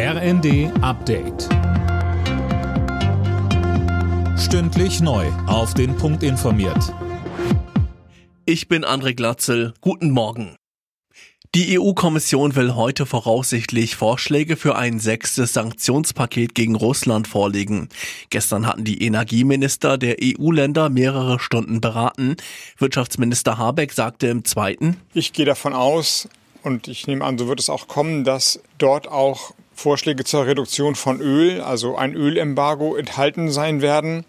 RND Update. Stündlich neu. Auf den Punkt informiert. Ich bin André Glatzel. Guten Morgen. Die EU-Kommission will heute voraussichtlich Vorschläge für ein sechstes Sanktionspaket gegen Russland vorlegen. Gestern hatten die Energieminister der EU-Länder mehrere Stunden beraten. Wirtschaftsminister Habeck sagte im zweiten, Ich gehe davon aus, und ich nehme an, so wird es auch kommen, dass dort auch Vorschläge zur Reduktion von Öl, also ein Ölembargo, enthalten sein werden.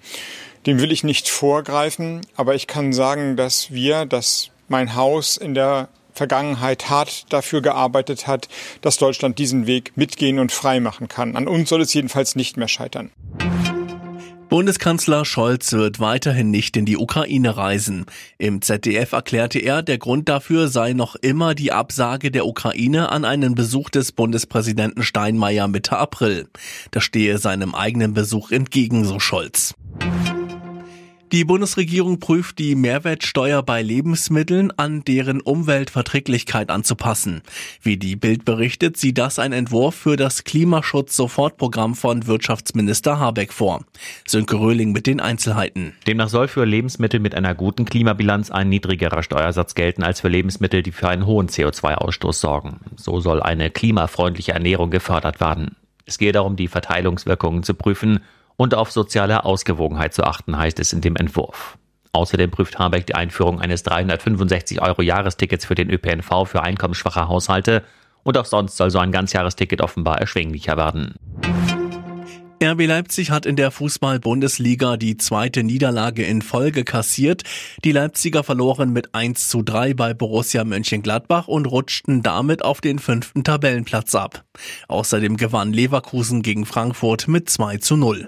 Dem will ich nicht vorgreifen, aber ich kann sagen, dass wir, dass mein Haus in der Vergangenheit hart dafür gearbeitet hat, dass Deutschland diesen Weg mitgehen und frei machen kann. An uns soll es jedenfalls nicht mehr scheitern. Bundeskanzler Scholz wird weiterhin nicht in die Ukraine reisen. Im ZDF erklärte er, der Grund dafür sei noch immer die Absage der Ukraine an einen Besuch des Bundespräsidenten Steinmeier Mitte April. Das stehe seinem eigenen Besuch entgegen, so Scholz. Die Bundesregierung prüft die Mehrwertsteuer bei Lebensmitteln an deren Umweltverträglichkeit anzupassen. Wie die Bild berichtet, sieht das ein Entwurf für das Klimaschutz-Sofortprogramm von Wirtschaftsminister Habeck vor. Sönke Röhling mit den Einzelheiten. Demnach soll für Lebensmittel mit einer guten Klimabilanz ein niedrigerer Steuersatz gelten als für Lebensmittel, die für einen hohen CO2-Ausstoß sorgen. So soll eine klimafreundliche Ernährung gefördert werden. Es gehe darum, die Verteilungswirkungen zu prüfen und auf soziale Ausgewogenheit zu achten, heißt es in dem Entwurf. Außerdem prüft Habeck die Einführung eines 365 Euro Jahrestickets für den ÖPNV für einkommensschwache Haushalte und auch sonst soll so ein Ganzjahresticket offenbar erschwinglicher werden. RB Leipzig hat in der Fußball-Bundesliga die zweite Niederlage in Folge kassiert. Die Leipziger verloren mit 1 zu 3 bei Borussia Mönchengladbach und rutschten damit auf den fünften Tabellenplatz ab. Außerdem gewann Leverkusen gegen Frankfurt mit 2 zu 0.